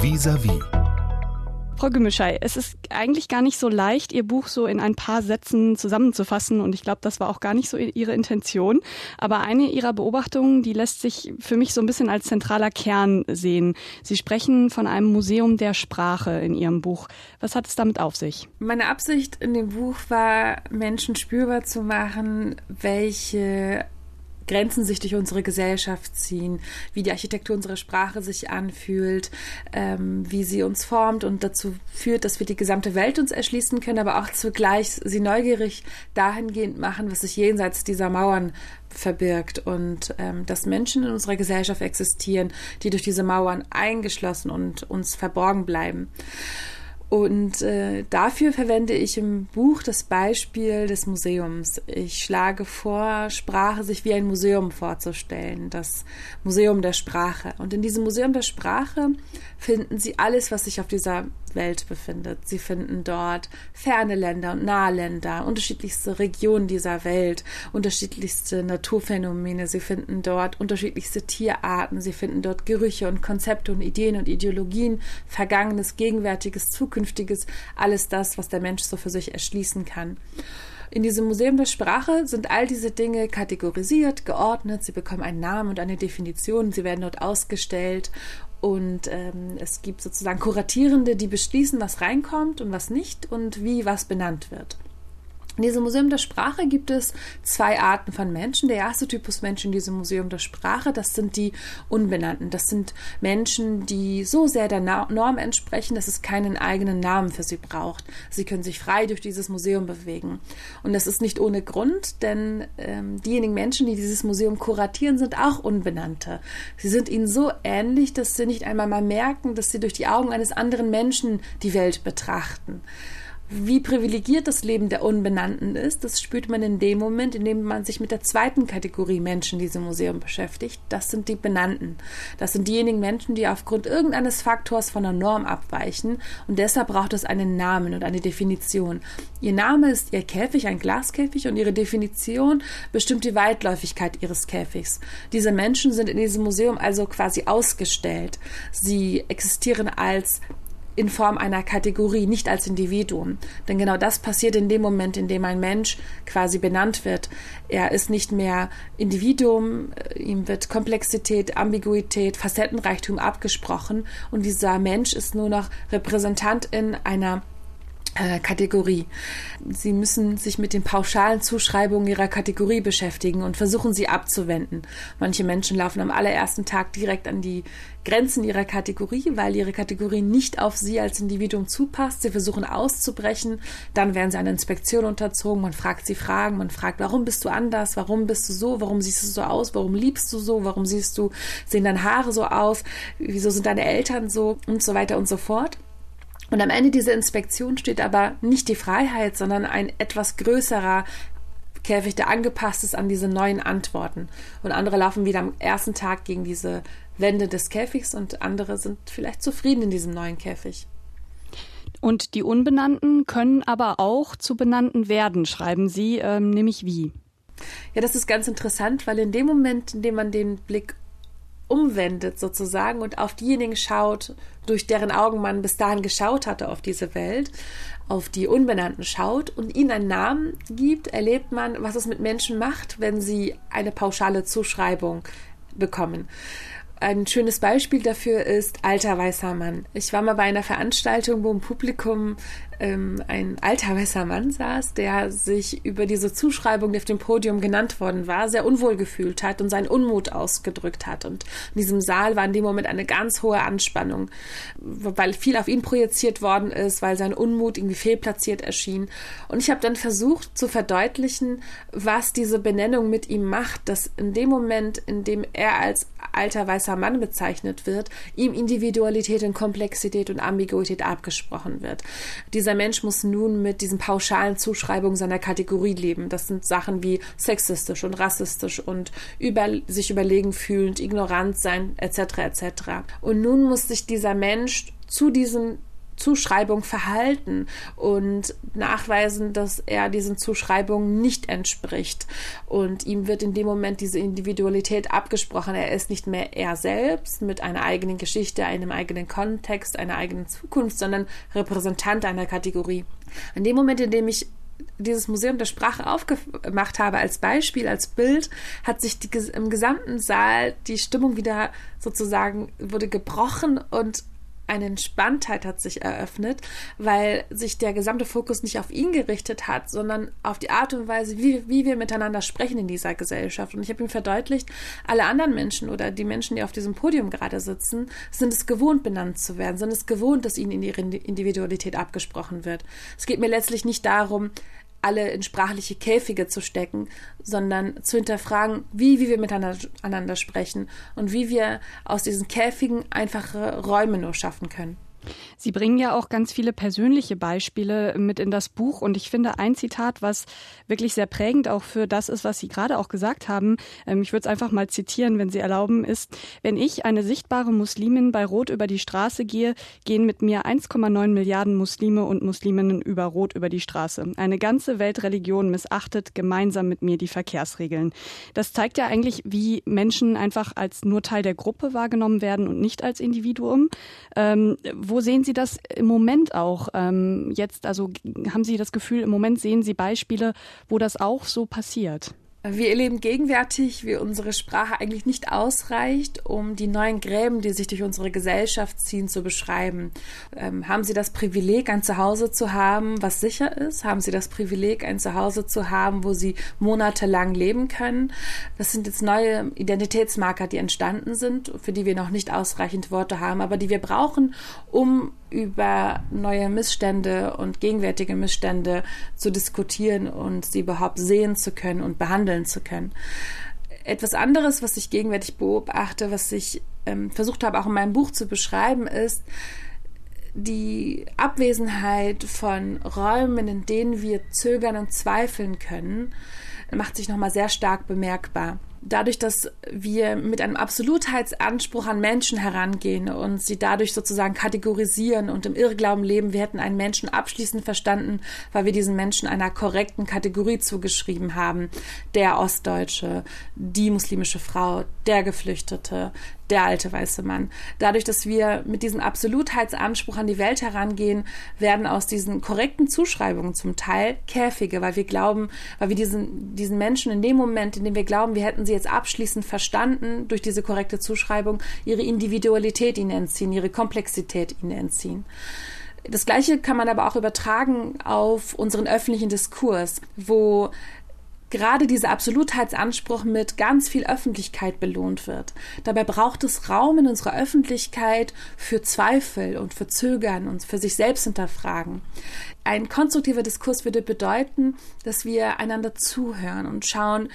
Vis-à-vis. Frau Gemischei, es ist eigentlich gar nicht so leicht, Ihr Buch so in ein paar Sätzen zusammenzufassen und ich glaube, das war auch gar nicht so Ihre Intention. Aber eine Ihrer Beobachtungen, die lässt sich für mich so ein bisschen als zentraler Kern sehen. Sie sprechen von einem Museum der Sprache in Ihrem Buch. Was hat es damit auf sich? Meine Absicht in dem Buch war, Menschen spürbar zu machen, welche Grenzen sich durch unsere Gesellschaft ziehen, wie die Architektur unserer Sprache sich anfühlt, ähm, wie sie uns formt und dazu führt, dass wir die gesamte Welt uns erschließen können, aber auch zugleich sie neugierig dahingehend machen, was sich jenseits dieser Mauern verbirgt und ähm, dass Menschen in unserer Gesellschaft existieren, die durch diese Mauern eingeschlossen und uns verborgen bleiben. Und äh, dafür verwende ich im Buch das Beispiel des Museums. Ich schlage vor, Sprache sich wie ein Museum vorzustellen, das Museum der Sprache. Und in diesem Museum der Sprache finden Sie alles, was sich auf dieser Welt befindet. Sie finden dort ferne Länder und nahe Länder, unterschiedlichste Regionen dieser Welt, unterschiedlichste Naturphänomene. Sie finden dort unterschiedlichste Tierarten. Sie finden dort Gerüche und Konzepte und Ideen und Ideologien, Vergangenes, Gegenwärtiges, Zukünftiges, alles das, was der Mensch so für sich erschließen kann. In diesem Museum der Sprache sind all diese Dinge kategorisiert, geordnet, sie bekommen einen Namen und eine Definition, sie werden dort ausgestellt und ähm, es gibt sozusagen Kuratierende, die beschließen, was reinkommt und was nicht und wie was benannt wird. In diesem Museum der Sprache gibt es zwei Arten von Menschen. Der erste Typus Mensch in diesem Museum der Sprache, das sind die Unbenannten. Das sind Menschen, die so sehr der Norm entsprechen, dass es keinen eigenen Namen für sie braucht. Sie können sich frei durch dieses Museum bewegen. Und das ist nicht ohne Grund, denn ähm, diejenigen Menschen, die dieses Museum kuratieren, sind auch Unbenannte. Sie sind ihnen so ähnlich, dass sie nicht einmal mal merken, dass sie durch die Augen eines anderen Menschen die Welt betrachten. Wie privilegiert das Leben der Unbenannten ist, das spürt man in dem Moment, in dem man sich mit der zweiten Kategorie Menschen in diesem Museum beschäftigt. Das sind die Benannten. Das sind diejenigen Menschen, die aufgrund irgendeines Faktors von der Norm abweichen und deshalb braucht es einen Namen und eine Definition. Ihr Name ist ihr Käfig, ein Glaskäfig und ihre Definition bestimmt die Weitläufigkeit ihres Käfigs. Diese Menschen sind in diesem Museum also quasi ausgestellt. Sie existieren als in Form einer Kategorie, nicht als Individuum. Denn genau das passiert in dem Moment, in dem ein Mensch quasi benannt wird. Er ist nicht mehr Individuum, äh, ihm wird Komplexität, Ambiguität, Facettenreichtum abgesprochen und dieser Mensch ist nur noch Repräsentant in einer Kategorie. Sie müssen sich mit den pauschalen Zuschreibungen ihrer Kategorie beschäftigen und versuchen sie abzuwenden. Manche Menschen laufen am allerersten Tag direkt an die Grenzen ihrer Kategorie, weil ihre Kategorie nicht auf sie als Individuum zupasst. Sie versuchen auszubrechen, dann werden sie einer Inspektion unterzogen, man fragt sie Fragen, man fragt, warum bist du anders, warum bist du so, warum siehst du so aus, warum liebst du so, warum siehst du, sehen deine Haare so aus, wieso sind deine Eltern so? Und so weiter und so fort. Und am Ende dieser Inspektion steht aber nicht die Freiheit, sondern ein etwas größerer Käfig, der angepasst ist an diese neuen Antworten. Und andere laufen wieder am ersten Tag gegen diese Wände des Käfigs und andere sind vielleicht zufrieden in diesem neuen Käfig. Und die Unbenannten können aber auch zu Benannten werden, schreiben Sie, ähm, nämlich wie? Ja, das ist ganz interessant, weil in dem Moment, in dem man den Blick umwendet sozusagen und auf diejenigen schaut, durch deren Augen man bis dahin geschaut hatte auf diese Welt, auf die Unbenannten schaut und ihnen einen Namen gibt, erlebt man, was es mit Menschen macht, wenn sie eine pauschale Zuschreibung bekommen. Ein schönes Beispiel dafür ist Alter weißer Mann. Ich war mal bei einer Veranstaltung, wo im Publikum ähm, ein alter weißer Mann saß, der sich über diese Zuschreibung, die auf dem Podium genannt worden war, sehr unwohl gefühlt hat und seinen Unmut ausgedrückt hat. Und in diesem Saal war in dem Moment eine ganz hohe Anspannung, weil viel auf ihn projiziert worden ist, weil sein Unmut irgendwie fehlplatziert erschien. Und ich habe dann versucht zu verdeutlichen, was diese Benennung mit ihm macht, dass in dem Moment, in dem er als alter weißer Mann bezeichnet wird, ihm Individualität und Komplexität und Ambiguität abgesprochen wird. Diese dieser Mensch muss nun mit diesen pauschalen Zuschreibungen seiner Kategorie leben. Das sind Sachen wie sexistisch und rassistisch und über, sich überlegen fühlend, ignorant sein, etc. etc. Und nun muss sich dieser Mensch zu diesen Zuschreibung verhalten und nachweisen, dass er diesen Zuschreibungen nicht entspricht. Und ihm wird in dem Moment diese Individualität abgesprochen. Er ist nicht mehr er selbst mit einer eigenen Geschichte, einem eigenen Kontext, einer eigenen Zukunft, sondern Repräsentant einer Kategorie. In dem Moment, in dem ich dieses Museum der Sprache aufgemacht habe als Beispiel, als Bild, hat sich die, im gesamten Saal die Stimmung wieder sozusagen wurde gebrochen und eine Entspanntheit hat sich eröffnet, weil sich der gesamte Fokus nicht auf ihn gerichtet hat, sondern auf die Art und Weise, wie, wie wir miteinander sprechen in dieser Gesellschaft. Und ich habe ihm verdeutlicht, alle anderen Menschen oder die Menschen, die auf diesem Podium gerade sitzen, sind es gewohnt, benannt zu werden, sind es gewohnt, dass ihnen ihre Individualität abgesprochen wird. Es geht mir letztlich nicht darum, alle in sprachliche Käfige zu stecken, sondern zu hinterfragen, wie, wie wir miteinander sprechen und wie wir aus diesen Käfigen einfache Räume nur schaffen können. Sie bringen ja auch ganz viele persönliche Beispiele mit in das Buch und ich finde ein Zitat, was wirklich sehr prägend auch für das ist, was Sie gerade auch gesagt haben. Ähm, ich würde es einfach mal zitieren, wenn Sie erlauben, ist, wenn ich, eine sichtbare Muslimin, bei Rot über die Straße gehe, gehen mit mir 1,9 Milliarden Muslime und Musliminnen über Rot über die Straße. Eine ganze Weltreligion missachtet gemeinsam mit mir die Verkehrsregeln. Das zeigt ja eigentlich, wie Menschen einfach als nur Teil der Gruppe wahrgenommen werden und nicht als Individuum. Ähm, wo sehen Sie das im Moment auch ähm, jetzt? Also haben Sie das Gefühl, im Moment sehen Sie Beispiele, wo das auch so passiert? Wir erleben gegenwärtig, wie unsere Sprache eigentlich nicht ausreicht, um die neuen Gräben, die sich durch unsere Gesellschaft ziehen, zu beschreiben. Ähm, haben Sie das Privileg, ein Zuhause zu haben, was sicher ist? Haben Sie das Privileg, ein Zuhause zu haben, wo Sie monatelang leben können? Das sind jetzt neue Identitätsmarker, die entstanden sind, für die wir noch nicht ausreichend Worte haben, aber die wir brauchen, um über neue Missstände und gegenwärtige Missstände zu diskutieren und sie überhaupt sehen zu können und behandeln zu können. Etwas anderes, was ich gegenwärtig beobachte, was ich ähm, versucht habe auch in meinem Buch zu beschreiben, ist die Abwesenheit von Räumen, in denen wir zögern und zweifeln können, macht sich nochmal sehr stark bemerkbar dadurch, dass wir mit einem Absolutheitsanspruch an Menschen herangehen und sie dadurch sozusagen kategorisieren und im Irrglauben leben, wir hätten einen Menschen abschließend verstanden, weil wir diesen Menschen einer korrekten Kategorie zugeschrieben haben. Der Ostdeutsche, die muslimische Frau, der Geflüchtete, der alte weiße Mann. Dadurch, dass wir mit diesem Absolutheitsanspruch an die Welt herangehen, werden aus diesen korrekten Zuschreibungen zum Teil Käfige, weil wir glauben, weil wir diesen, diesen Menschen in dem Moment, in dem wir glauben, wir hätten sie jetzt abschließend verstanden, durch diese korrekte Zuschreibung, ihre Individualität ihnen entziehen, ihre Komplexität ihnen entziehen. Das Gleiche kann man aber auch übertragen auf unseren öffentlichen Diskurs, wo gerade dieser Absolutheitsanspruch mit ganz viel Öffentlichkeit belohnt wird. Dabei braucht es Raum in unserer Öffentlichkeit für Zweifel und für Zögern und für sich selbst hinterfragen. Ein konstruktiver Diskurs würde bedeuten, dass wir einander zuhören und schauen,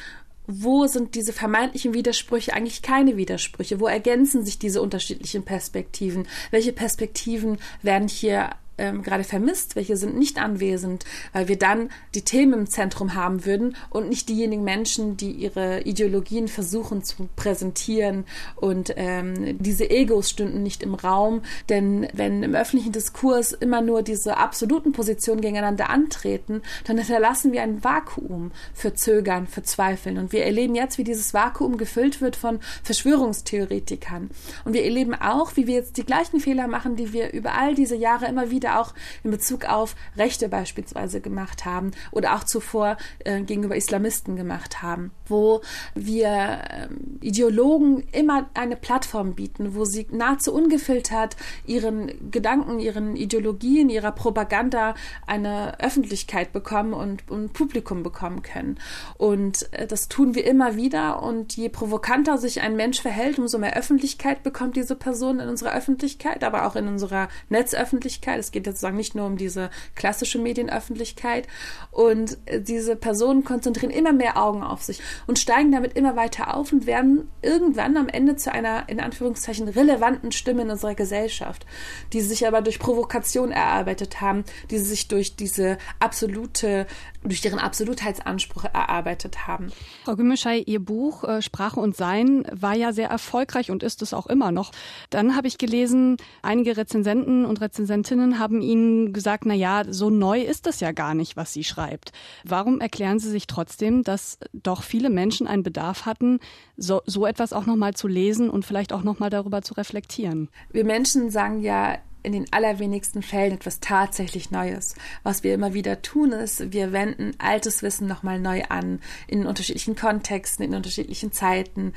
wo sind diese vermeintlichen Widersprüche eigentlich keine Widersprüche? Wo ergänzen sich diese unterschiedlichen Perspektiven? Welche Perspektiven werden hier ähm, gerade vermisst, welche sind nicht anwesend, weil wir dann die Themen im Zentrum haben würden und nicht diejenigen Menschen, die ihre Ideologien versuchen zu präsentieren und ähm, diese Egos stünden nicht im Raum, denn wenn im öffentlichen Diskurs immer nur diese absoluten Positionen gegeneinander antreten, dann hinterlassen wir ein Vakuum für Zögern, für Zweifeln. Und wir erleben jetzt, wie dieses Vakuum gefüllt wird von Verschwörungstheoretikern. Und wir erleben auch, wie wir jetzt die gleichen Fehler machen, die wir über all diese Jahre immer wieder wieder auch in Bezug auf Rechte beispielsweise gemacht haben oder auch zuvor äh, gegenüber Islamisten gemacht haben, wo wir äh, Ideologen immer eine Plattform bieten, wo sie nahezu ungefiltert ihren Gedanken, ihren Ideologien, ihrer Propaganda eine Öffentlichkeit bekommen und, und Publikum bekommen können. Und äh, das tun wir immer wieder und je provokanter sich ein Mensch verhält, umso mehr Öffentlichkeit bekommt diese Person in unserer Öffentlichkeit, aber auch in unserer Netzöffentlichkeit. Es geht sozusagen nicht nur um diese klassische Medienöffentlichkeit. Und diese Personen konzentrieren immer mehr Augen auf sich und steigen damit immer weiter auf und werden irgendwann am Ende zu einer, in Anführungszeichen, relevanten Stimme in unserer Gesellschaft, die sich aber durch Provokation erarbeitet haben, die sich durch diese absolute durch ihren Absolutheitsanspruch erarbeitet haben. Frau Gümmeschei, Ihr Buch äh, Sprache und Sein war ja sehr erfolgreich und ist es auch immer noch. Dann habe ich gelesen, einige Rezensenten und Rezensentinnen haben Ihnen gesagt, na ja, so neu ist das ja gar nicht, was sie schreibt. Warum erklären Sie sich trotzdem, dass doch viele Menschen einen Bedarf hatten, so, so etwas auch nochmal zu lesen und vielleicht auch nochmal darüber zu reflektieren? Wir Menschen sagen ja, in den allerwenigsten Fällen etwas tatsächlich Neues. Was wir immer wieder tun, ist, wir wenden altes Wissen nochmal neu an, in unterschiedlichen Kontexten, in unterschiedlichen Zeiten,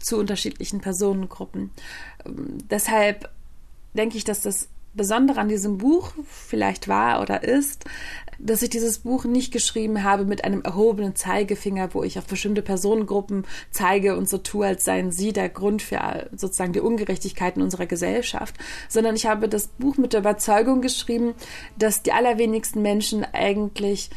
zu unterschiedlichen Personengruppen. Ähm, deshalb denke ich, dass das Besondere an diesem Buch vielleicht war oder ist, dass ich dieses Buch nicht geschrieben habe mit einem erhobenen Zeigefinger, wo ich auf bestimmte Personengruppen zeige und so tue, als seien sie der Grund für sozusagen die Ungerechtigkeiten unserer Gesellschaft, sondern ich habe das Buch mit der Überzeugung geschrieben, dass die allerwenigsten Menschen eigentlich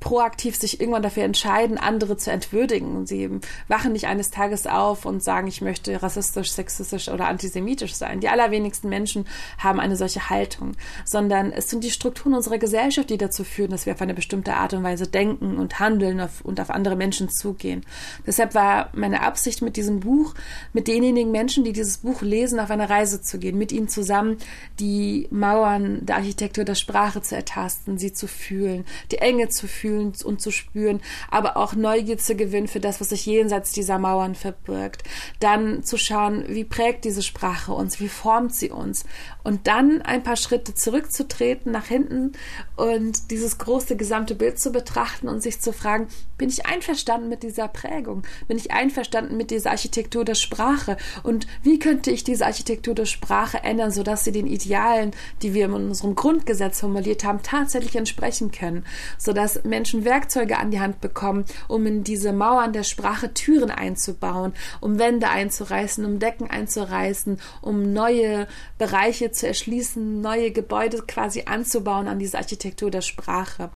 proaktiv sich irgendwann dafür entscheiden, andere zu entwürdigen. Sie wachen nicht eines Tages auf und sagen, ich möchte rassistisch, sexistisch oder antisemitisch sein. Die allerwenigsten Menschen haben eine solche Haltung, sondern es sind die Strukturen unserer Gesellschaft, die dazu führen, dass wir auf eine bestimmte Art und Weise denken und handeln und auf andere Menschen zugehen. Deshalb war meine Absicht mit diesem Buch, mit denjenigen Menschen, die dieses Buch lesen, auf eine Reise zu gehen, mit ihnen zusammen die Mauern der Architektur der Sprache zu ertasten, sie zu fühlen, die Enge zu zu fühlen und zu spüren, aber auch Neugier zu gewinnen für das, was sich jenseits dieser Mauern verbirgt. Dann zu schauen, wie prägt diese Sprache uns, wie formt sie uns. Und dann ein paar Schritte zurückzutreten, nach hinten und dieses große gesamte Bild zu betrachten und sich zu fragen, bin ich einverstanden mit dieser Prägung? Bin ich einverstanden mit dieser Architektur der Sprache? Und wie könnte ich diese Architektur der Sprache ändern, sodass sie den Idealen, die wir in unserem Grundgesetz formuliert haben, tatsächlich entsprechen können? Sodass dass Menschen Werkzeuge an die Hand bekommen, um in diese Mauern der Sprache Türen einzubauen, um Wände einzureißen, um Decken einzureißen, um neue Bereiche zu erschließen, neue Gebäude quasi anzubauen an diese Architektur der Sprache.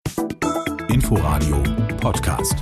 Inforadio Podcast.